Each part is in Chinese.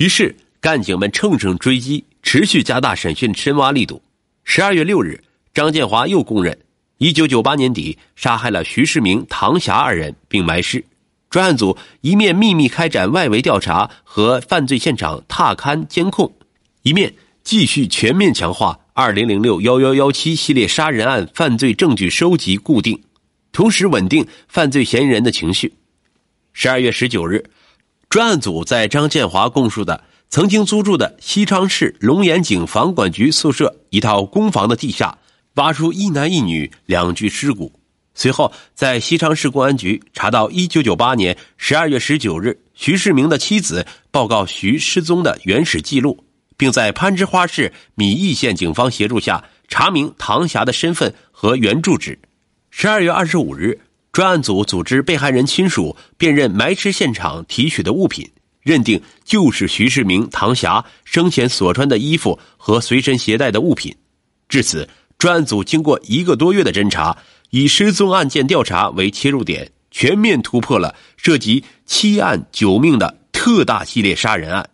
于是干警们乘胜追击，持续加大审讯深挖力度。十二月六日，张建华又供认，一九九八年底杀害了徐世明、唐霞二人，并埋尸。专案组一面秘密开展外围调查和犯罪现场踏勘监控，一面继续全面强化二零零六幺幺幺七系列杀人案犯罪证据收集固定，同时稳定犯罪嫌疑人的情绪。十二月十九日，专案组在张建华供述的曾经租住的西昌市龙岩井房管局宿舍一套公房的地下，挖出一男一女两具尸骨。随后，在西昌市公安局查到1998年12月19日徐世明的妻子报告徐失踪的原始记录，并在攀枝花市米易县警方协助下查明唐霞的身份和原住址。12月25日，专案组组织被害人亲属辨认埋尸现场提取的物品，认定就是徐世明、唐霞生前所穿的衣服和随身携带的物品。至此，专案组经过一个多月的侦查。以失踪案件调查为切入点，全面突破了涉及七案九命的特大系列杀人案，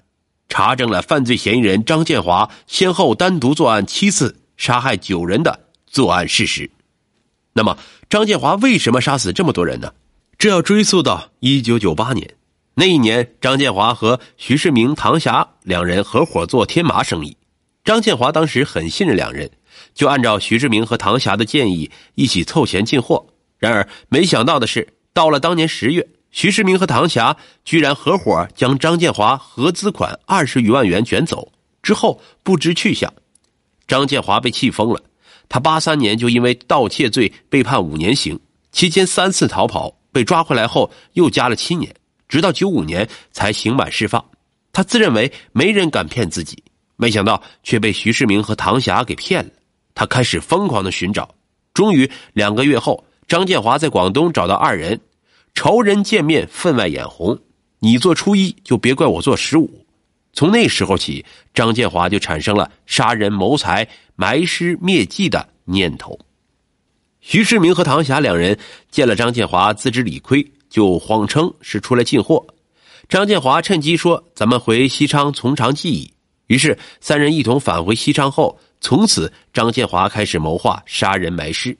查证了犯罪嫌疑人张建华先后单独作案七次，杀害九人的作案事实。那么，张建华为什么杀死这么多人呢？这要追溯到一九九八年，那一年，张建华和徐世明、唐霞两人合伙做天麻生意，张建华当时很信任两人。就按照徐志明和唐霞的建议一起凑钱进货，然而没想到的是，到了当年十月，徐世明和唐霞居然合伙将张建华合资款二十余万元卷走，之后不知去向。张建华被气疯了，他八三年就因为盗窃罪被判五年刑，期间三次逃跑，被抓回来后又加了七年，直到九五年才刑满释放。他自认为没人敢骗自己，没想到却被徐世明和唐霞给骗了。他开始疯狂的寻找，终于两个月后，张建华在广东找到二人，仇人见面分外眼红，你做初一就别怪我做十五。从那时候起，张建华就产生了杀人谋财、埋尸灭迹的念头。徐世明和唐霞两人见了张建华自知理亏，就谎称是出来进货。张建华趁机说：“咱们回西昌从长计议。”于是三人一同返回西昌后。从此，张建华开始谋划杀人埋尸。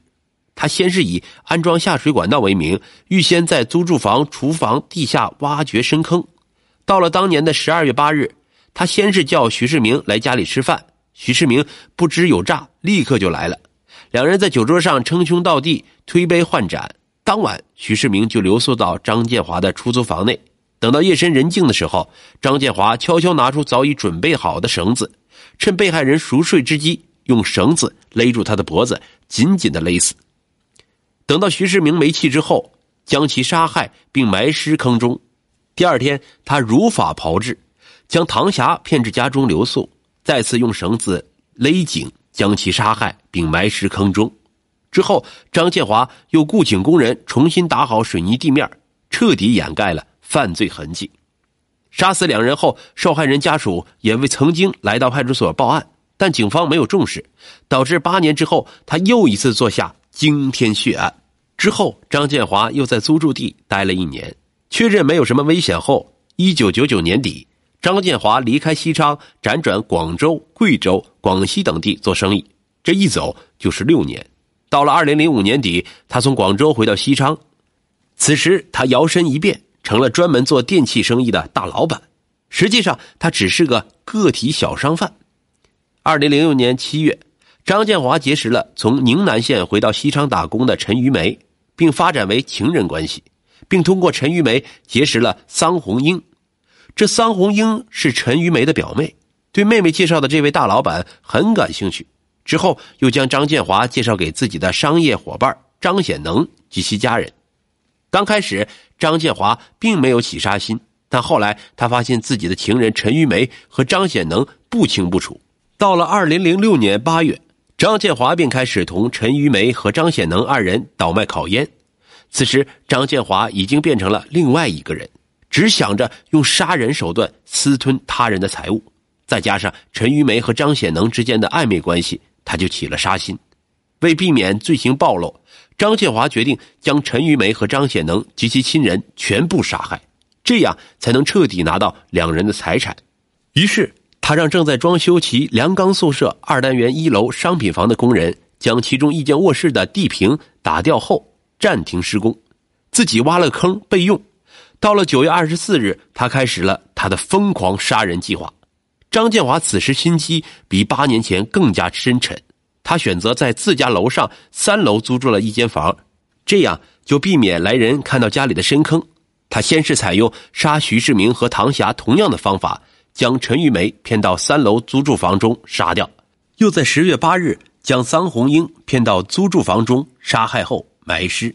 他先是以安装下水管道为名，预先在租住房厨房地下挖掘深坑。到了当年的十二月八日，他先是叫徐世明来家里吃饭。徐世明不知有诈，立刻就来了。两人在酒桌上称兄道弟，推杯换盏。当晚，徐世明就留宿到张建华的出租房内。等到夜深人静的时候，张建华悄悄拿出早已准备好的绳子。趁被害人熟睡之机，用绳子勒住他的脖子，紧紧的勒死。等到徐世明没气之后，将其杀害并埋尸坑中。第二天，他如法炮制，将唐霞骗至家中留宿，再次用绳子勒颈，将其杀害并埋尸坑中。之后，张建华又雇请工人重新打好水泥地面，彻底掩盖了犯罪痕迹。杀死两人后，受害人家属也未曾经来到派出所报案，但警方没有重视，导致八年之后他又一次做下惊天血案。之后，张建华又在租住地待了一年，确认没有什么危险后，一九九九年底，张建华离开西昌，辗转广州、贵州、广西等地做生意，这一走就是六年。到了二零零五年底，他从广州回到西昌，此时他摇身一变。成了专门做电器生意的大老板，实际上他只是个个体小商贩。二零零六年七月，张建华结识了从宁南县回到西昌打工的陈玉梅，并发展为情人关系，并通过陈玉梅结识了桑红英。这桑红英是陈玉梅的表妹，对妹妹介绍的这位大老板很感兴趣。之后又将张建华介绍给自己的商业伙伴张显能及其家人。刚开始，张建华并没有起杀心，但后来他发现自己的情人陈玉梅和张显能不清不楚。到了二零零六年八月，张建华便开始同陈玉梅和张显能二人倒卖烤烟。此时，张建华已经变成了另外一个人，只想着用杀人手段私吞他人的财物。再加上陈玉梅和张显能之间的暧昧关系，他就起了杀心。为避免罪行暴露。张建华决定将陈玉梅和张显能及其亲人全部杀害，这样才能彻底拿到两人的财产。于是他让正在装修其梁钢宿舍二单元一楼商品房的工人将其中一间卧室的地坪打掉后暂停施工，自己挖了坑备用。到了九月二十四日，他开始了他的疯狂杀人计划。张建华此时心机比八年前更加深沉，他选择在自家楼上三楼租住了一间房，这样就避免来人看到家里的深坑。他先是采用杀徐世明和唐霞同样的方法，将陈玉梅骗到三楼租住房中杀掉，又在十月八日将桑红英骗到租住房中杀害后埋尸。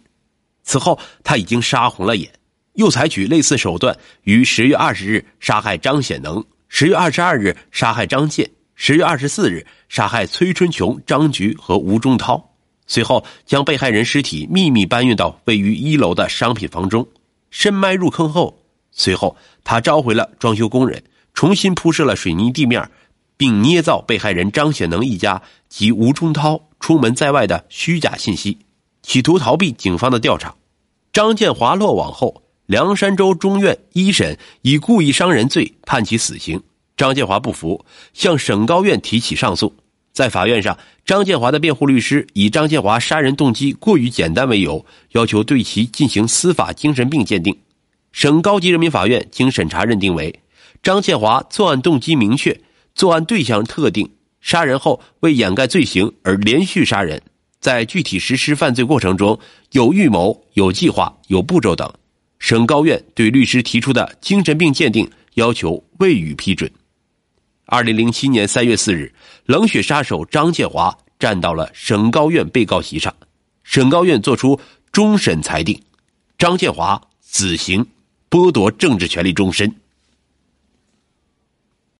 此后他已经杀红了眼，又采取类似手段，于十月二十日杀害张显能，十月二十二日杀害张健，十月二十四日杀害崔春琼、张菊和吴中涛，随后将被害人尸体秘密搬运到位于一楼的商品房中。深埋入坑后，随后他召回了装修工人，重新铺设了水泥地面，并捏造被害人张显能一家及吴中涛出门在外的虚假信息，企图逃避警方的调查。张建华落网后，凉山州中院一审以故意伤人罪判其死刑。张建华不服，向省高院提起上诉。在法院上，张建华的辩护律师以张建华杀人动机过于简单为由，要求对其进行司法精神病鉴定。省高级人民法院经审查认定为：张建华作案动机明确，作案对象特定，杀人后为掩盖罪行而连续杀人，在具体实施犯罪过程中有预谋、有计划、有步骤等。省高院对律师提出的精神病鉴定要求未予批准。二零零七年三月四日，冷血杀手张建华站到了省高院被告席上，省高院作出终审裁定，张建华死刑，剥夺政治权利终身。